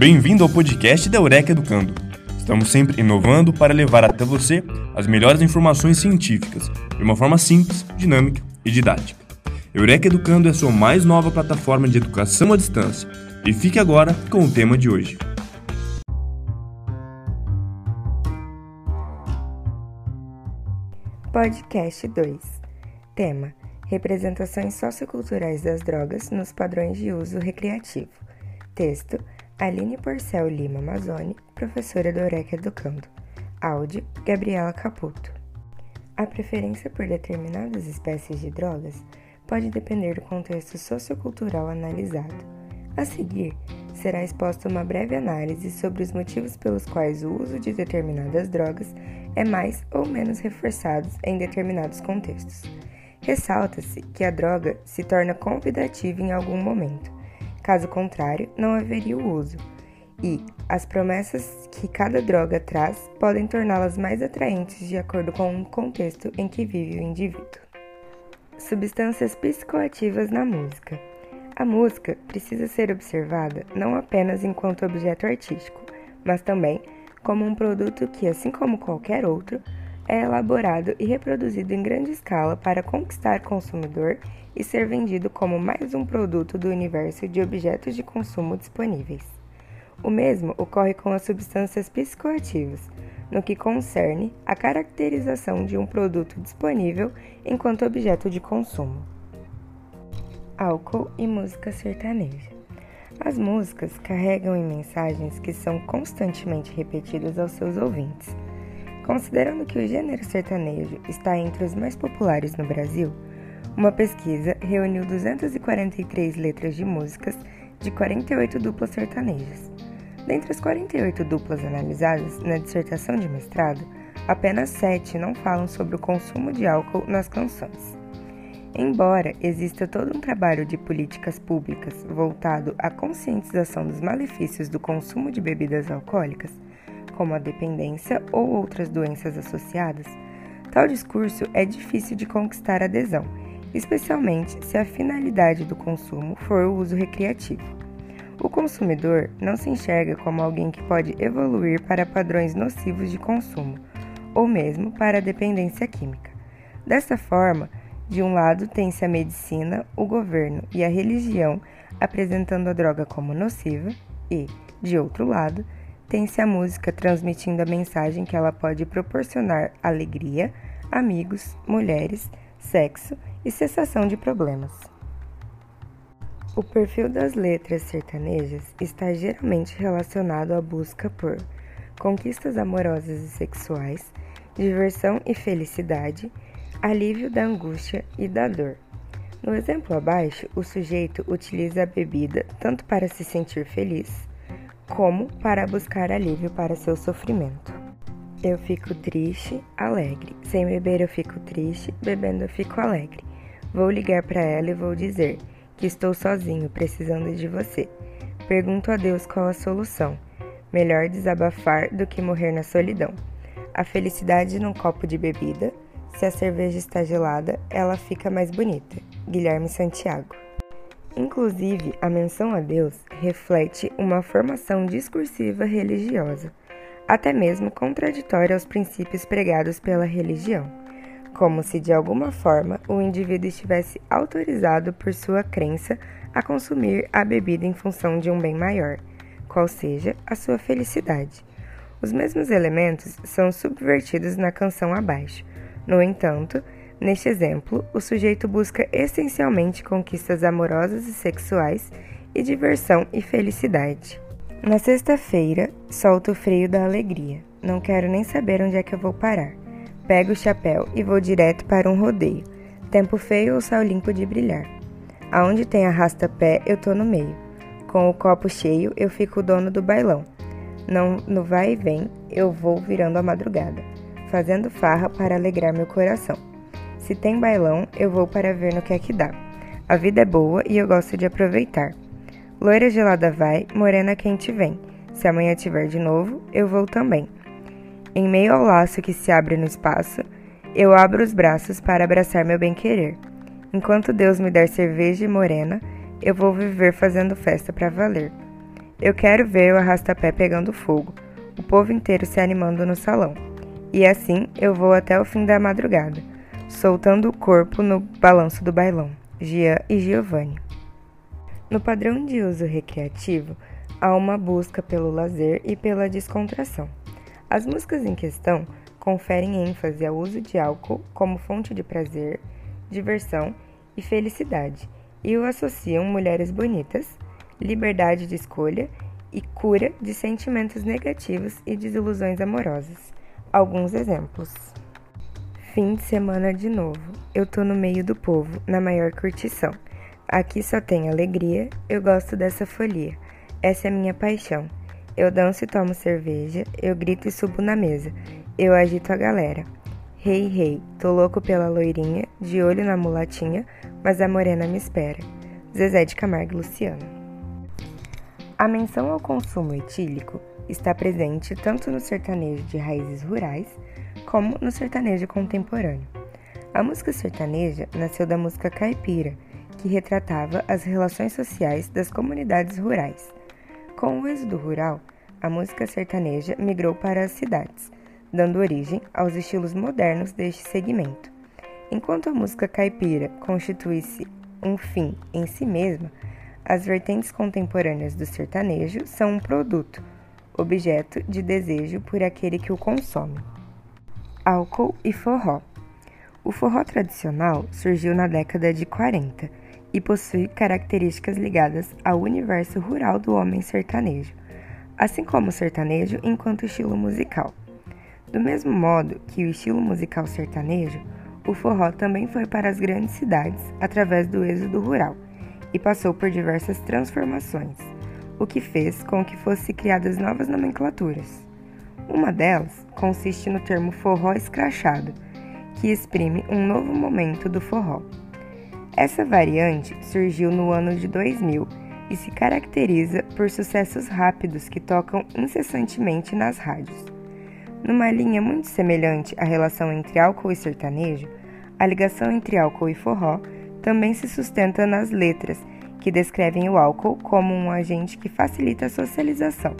Bem-vindo ao podcast da Eureka Educando. Estamos sempre inovando para levar até você as melhores informações científicas de uma forma simples, dinâmica e didática. Eureka Educando é a sua mais nova plataforma de educação à distância. E fique agora com o tema de hoje. Podcast 2 Tema: Representações socioculturais das drogas nos padrões de uso recreativo. Texto: Aline Porcel Lima Amazoni, professora do Eureka Educando. Áudio: Gabriela Caputo. A preferência por determinadas espécies de drogas pode depender do contexto sociocultural analisado. A seguir, será exposta uma breve análise sobre os motivos pelos quais o uso de determinadas drogas é mais ou menos reforçado em determinados contextos. Ressalta-se que a droga se torna convidativa em algum momento, caso contrário, não haveria o uso, e as promessas que cada droga traz podem torná-las mais atraentes de acordo com o contexto em que vive o indivíduo. Substâncias psicoativas na música. A música precisa ser observada não apenas enquanto objeto artístico, mas também como um produto que, assim como qualquer outro, é elaborado e reproduzido em grande escala para conquistar consumidor e ser vendido como mais um produto do universo de objetos de consumo disponíveis. O mesmo ocorre com as substâncias psicoativas, no que concerne a caracterização de um produto disponível enquanto objeto de consumo. Álcool e música sertaneja. As músicas carregam em mensagens que são constantemente repetidas aos seus ouvintes Considerando que o gênero sertanejo está entre os mais populares no Brasil, uma pesquisa reuniu 243 letras de músicas de 48 duplas sertanejas. Dentre as 48 duplas analisadas na dissertação de mestrado, apenas 7 não falam sobre o consumo de álcool nas canções. Embora exista todo um trabalho de políticas públicas voltado à conscientização dos malefícios do consumo de bebidas alcoólicas, como a dependência ou outras doenças associadas, tal discurso é difícil de conquistar adesão, especialmente se a finalidade do consumo for o uso recreativo. O consumidor não se enxerga como alguém que pode evoluir para padrões nocivos de consumo, ou mesmo para a dependência química. Dessa forma, de um lado tem-se a medicina, o governo e a religião apresentando a droga como nociva, e, de outro lado, tem-se a música transmitindo a mensagem que ela pode proporcionar alegria, amigos, mulheres, sexo e cessação de problemas. O perfil das letras sertanejas está geralmente relacionado à busca por conquistas amorosas e sexuais, diversão e felicidade, alívio da angústia e da dor. No exemplo abaixo, o sujeito utiliza a bebida tanto para se sentir feliz, como para buscar alívio para seu sofrimento. Eu fico triste, alegre. Sem beber eu fico triste, bebendo eu fico alegre. Vou ligar para ela e vou dizer que estou sozinho, precisando de você. Pergunto a Deus qual a solução. Melhor desabafar do que morrer na solidão. A felicidade num copo de bebida. Se a cerveja está gelada, ela fica mais bonita. Guilherme Santiago. Inclusive, a menção a Deus reflete uma formação discursiva religiosa, até mesmo contraditória aos princípios pregados pela religião, como se de alguma forma o indivíduo estivesse autorizado por sua crença a consumir a bebida em função de um bem maior, qual seja a sua felicidade. Os mesmos elementos são subvertidos na canção abaixo. No entanto, Neste exemplo, o sujeito busca essencialmente conquistas amorosas e sexuais e diversão e felicidade. Na sexta-feira, solto o freio da alegria. Não quero nem saber onde é que eu vou parar. Pego o chapéu e vou direto para um rodeio. Tempo feio ou céu limpo de brilhar. Aonde tem arrasta-pé, eu tô no meio. Com o copo cheio, eu fico o dono do bailão. Não, no vai e vem, eu vou virando a madrugada, fazendo farra para alegrar meu coração. Se tem bailão, eu vou para ver no que é que dá. A vida é boa e eu gosto de aproveitar. Loira gelada vai, morena quente vem. Se amanhã tiver de novo, eu vou também. Em meio ao laço que se abre no espaço, eu abro os braços para abraçar meu bem-querer. Enquanto Deus me der cerveja e morena, eu vou viver fazendo festa para valer. Eu quero ver o arrastapé pegando fogo, o povo inteiro se animando no salão. E assim eu vou até o fim da madrugada, soltando o corpo no balanço do bailão. Gian e Giovanni. No padrão de uso recreativo, há uma busca pelo lazer e pela descontração. As músicas em questão conferem ênfase ao uso de álcool como fonte de prazer, diversão e felicidade, e o associam mulheres bonitas, liberdade de escolha e cura de sentimentos negativos e desilusões amorosas. Alguns exemplos. Fim de semana de novo. Eu tô no meio do povo, na maior curtição. Aqui só tem alegria, eu gosto dessa folia. Essa é minha paixão. Eu danço e tomo cerveja, eu grito e subo na mesa. Eu agito a galera. Rei, hey, rei, hey, tô louco pela loirinha, de olho na mulatinha, mas a morena me espera. Zezé de Camargo Luciano. A menção ao consumo etílico está presente tanto no sertanejo de raízes rurais como no sertanejo contemporâneo. A música sertaneja nasceu da música caipira, que retratava as relações sociais das comunidades rurais. Com o êxodo rural, a música sertaneja migrou para as cidades, dando origem aos estilos modernos deste segmento. Enquanto a música caipira constitui-se um fim em si mesma, as vertentes contemporâneas do sertanejo são um produto, objeto de desejo por aquele que o consome. Álcool e forró. O forró tradicional surgiu na década de 40 e possui características ligadas ao universo rural do homem sertanejo, assim como o sertanejo enquanto estilo musical. Do mesmo modo que o estilo musical sertanejo, o forró também foi para as grandes cidades através do êxodo rural e passou por diversas transformações o que fez com que fossem criadas novas nomenclaturas. Uma delas consiste no termo forró escrachado, que exprime um novo momento do forró. Essa variante surgiu no ano de 2000 e se caracteriza por sucessos rápidos que tocam incessantemente nas rádios. Numa linha muito semelhante à relação entre álcool e sertanejo, a ligação entre álcool e forró também se sustenta nas letras que descrevem o álcool como um agente que facilita a socialização,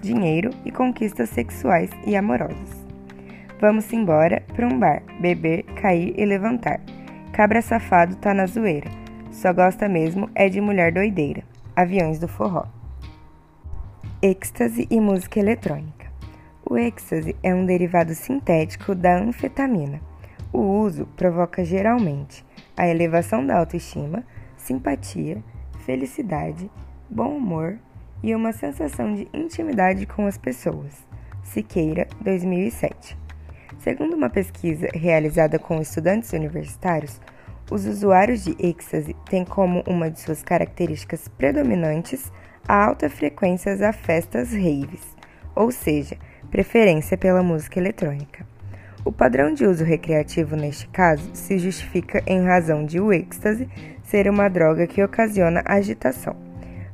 dinheiro e conquistas sexuais e amorosas. Vamos embora para um bar, beber, cair e levantar. Cabra safado tá na zoeira. Só gosta mesmo é de mulher doideira. Aviões do forró. Êxtase e música eletrônica. O êxtase é um derivado sintético da anfetamina. O uso provoca geralmente a elevação da autoestima, simpatia, felicidade, bom humor e uma sensação de intimidade com as pessoas. Siqueira, 2007. Segundo uma pesquisa realizada com estudantes universitários, os usuários de êxtase têm como uma de suas características predominantes a alta frequência a festas raves, ou seja, preferência pela música eletrônica. O padrão de uso recreativo neste caso se justifica em razão de o êxtase ser uma droga que ocasiona agitação,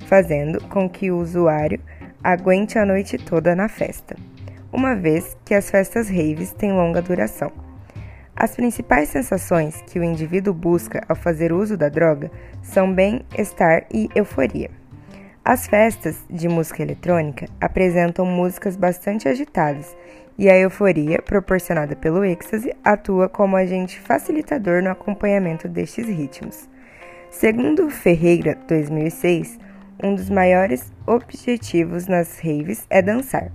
fazendo com que o usuário aguente a noite toda na festa, uma vez que as festas raves têm longa duração. As principais sensações que o indivíduo busca ao fazer uso da droga são bem-estar e euforia. As festas de música eletrônica apresentam músicas bastante agitadas e a euforia proporcionada pelo êxtase atua como agente facilitador no acompanhamento destes ritmos. Segundo Ferreira, 2006, um dos maiores objetivos nas raves é dançar.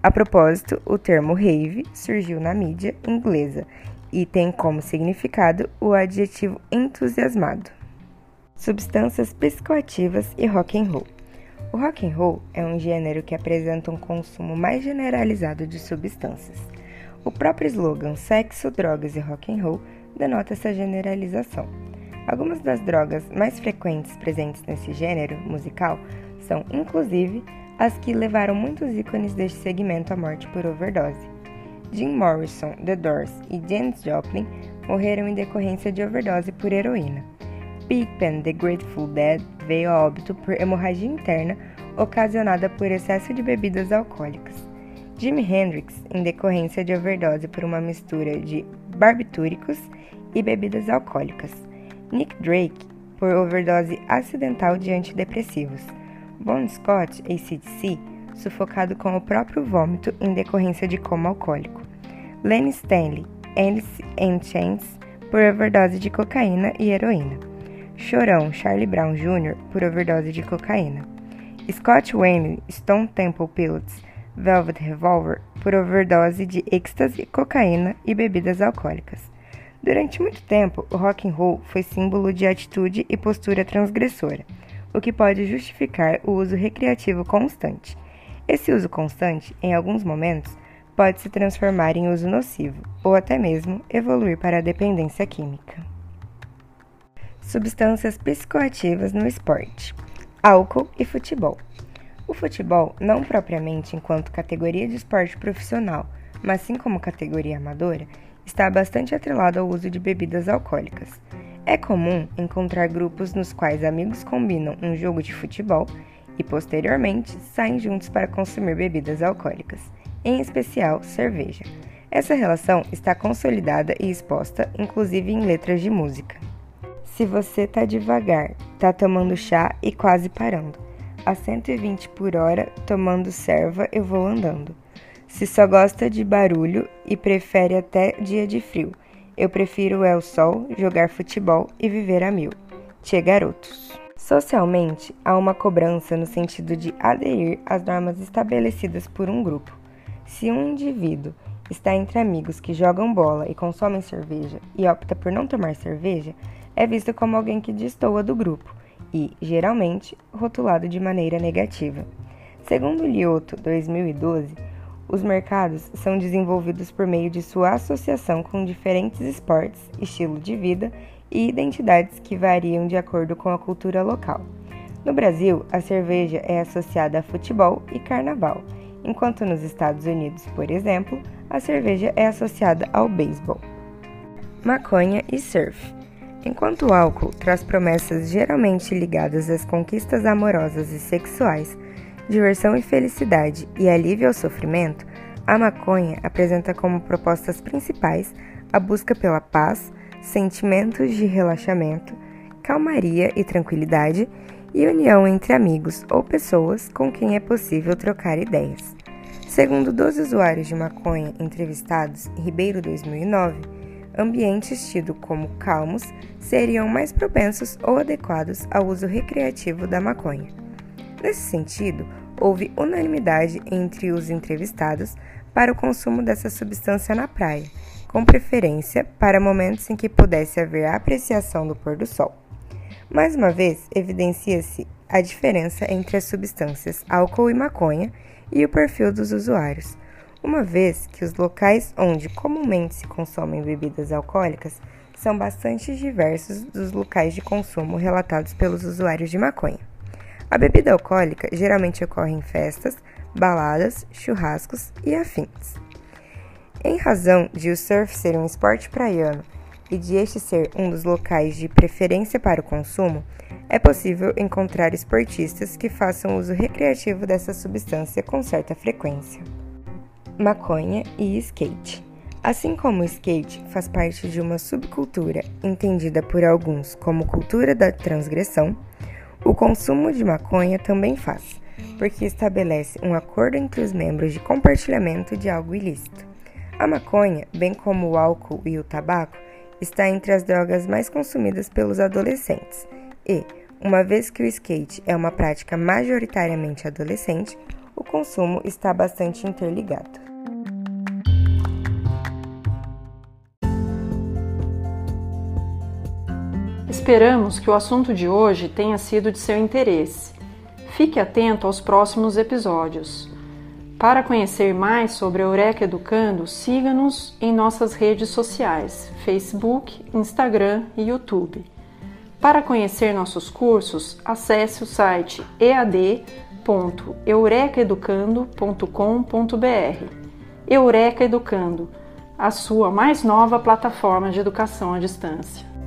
A propósito, o termo rave surgiu na mídia inglesa e tem como significado o adjetivo entusiasmado. Substâncias psicoativas e rock and roll. O rock and roll é um gênero que apresenta um consumo mais generalizado de substâncias. O próprio slogan sexo, drogas e rock and roll denota essa generalização. Algumas das drogas mais frequentes presentes nesse gênero musical são, inclusive, as que levaram muitos ícones deste segmento à morte por overdose. Jim Morrison, The Doors e Janis Joplin morreram em decorrência de overdose por heroína. Big Ben, The Grateful Dead, veio a óbito por hemorragia interna ocasionada por excesso de bebidas alcoólicas. Jimi Hendrix, em decorrência de overdose por uma mistura de barbitúricos e bebidas alcoólicas. Nick Drake por overdose acidental de antidepressivos. Bon Scott, ACDC, sufocado com o próprio vômito em decorrência de coma alcoólico. Lenny Stanley, Alice in por overdose de cocaína e heroína. Chorão Charlie Brown Jr. por overdose de cocaína. Scott Wayne Stone Temple Pilots Velvet Revolver por overdose de êxtase, cocaína e bebidas alcoólicas. Durante muito tempo, o rock and roll foi símbolo de atitude e postura transgressora, o que pode justificar o uso recreativo constante. Esse uso constante, em alguns momentos, pode se transformar em uso nocivo ou até mesmo evoluir para a dependência química. Substâncias psicoativas no esporte: álcool e futebol. O futebol, não propriamente enquanto categoria de esporte profissional, mas sim como categoria amadora, está bastante atrelado ao uso de bebidas alcoólicas. É comum encontrar grupos nos quais amigos combinam um jogo de futebol e, posteriormente, saem juntos para consumir bebidas alcoólicas em especial cerveja. Essa relação está consolidada e exposta, inclusive em letras de música. Se você tá devagar, tá tomando chá e quase parando. A 120 por hora, tomando serva, eu vou andando. Se só gosta de barulho e prefere até dia de frio, eu prefiro é o sol, jogar futebol e viver a mil. Tchê garotos. Socialmente, há uma cobrança no sentido de aderir às normas estabelecidas por um grupo. Se um indivíduo está entre amigos que jogam bola e consomem cerveja e opta por não tomar cerveja, é visto como alguém que destoa do grupo e, geralmente, rotulado de maneira negativa. Segundo Lioto, 2012, os mercados são desenvolvidos por meio de sua associação com diferentes esportes, estilo de vida e identidades que variam de acordo com a cultura local. No Brasil, a cerveja é associada a futebol e carnaval enquanto nos Estados Unidos, por exemplo, a cerveja é associada ao beisebol. Maconha e surf. Enquanto o álcool traz promessas geralmente ligadas às conquistas amorosas e sexuais, diversão e felicidade e alívio ao sofrimento, a maconha apresenta como propostas principais a busca pela paz, sentimentos de relaxamento, calmaria e tranquilidade e união entre amigos ou pessoas com quem é possível trocar ideias. Segundo 12 usuários de maconha entrevistados em Ribeiro 2009, ambientes tidos como calmos seriam mais propensos ou adequados ao uso recreativo da maconha. Nesse sentido, houve unanimidade entre os entrevistados para o consumo dessa substância na praia, com preferência para momentos em que pudesse haver a apreciação do pôr do sol. Mais uma vez, evidencia-se a diferença entre as substâncias álcool e maconha e o perfil dos usuários, uma vez que os locais onde comumente se consomem bebidas alcoólicas são bastante diversos dos locais de consumo relatados pelos usuários de maconha. A bebida alcoólica geralmente ocorre em festas, baladas, churrascos e afins. Em razão de o surf ser um esporte praiano e de este ser um dos locais de preferência para o consumo, é possível encontrar esportistas que façam uso recreativo dessa substância com certa frequência. Maconha e skate. Assim como o skate faz parte de uma subcultura entendida por alguns como cultura da transgressão, o consumo de maconha também faz, porque estabelece um acordo entre os membros de compartilhamento de algo ilícito. A maconha, bem como o álcool e o tabaco, está entre as drogas mais consumidas pelos adolescentes e, uma vez que o skate é uma prática majoritariamente adolescente, o consumo está bastante interligado. Esperamos que o assunto de hoje tenha sido de seu interesse. Fique atento aos próximos episódios. Para conhecer mais sobre a Eureka Educando, siga-nos em nossas redes sociais: Facebook, Instagram e YouTube. Para conhecer nossos cursos, acesse o site ead.eurekaeducando.com.br. Eureka Educando, a sua mais nova plataforma de educação à distância.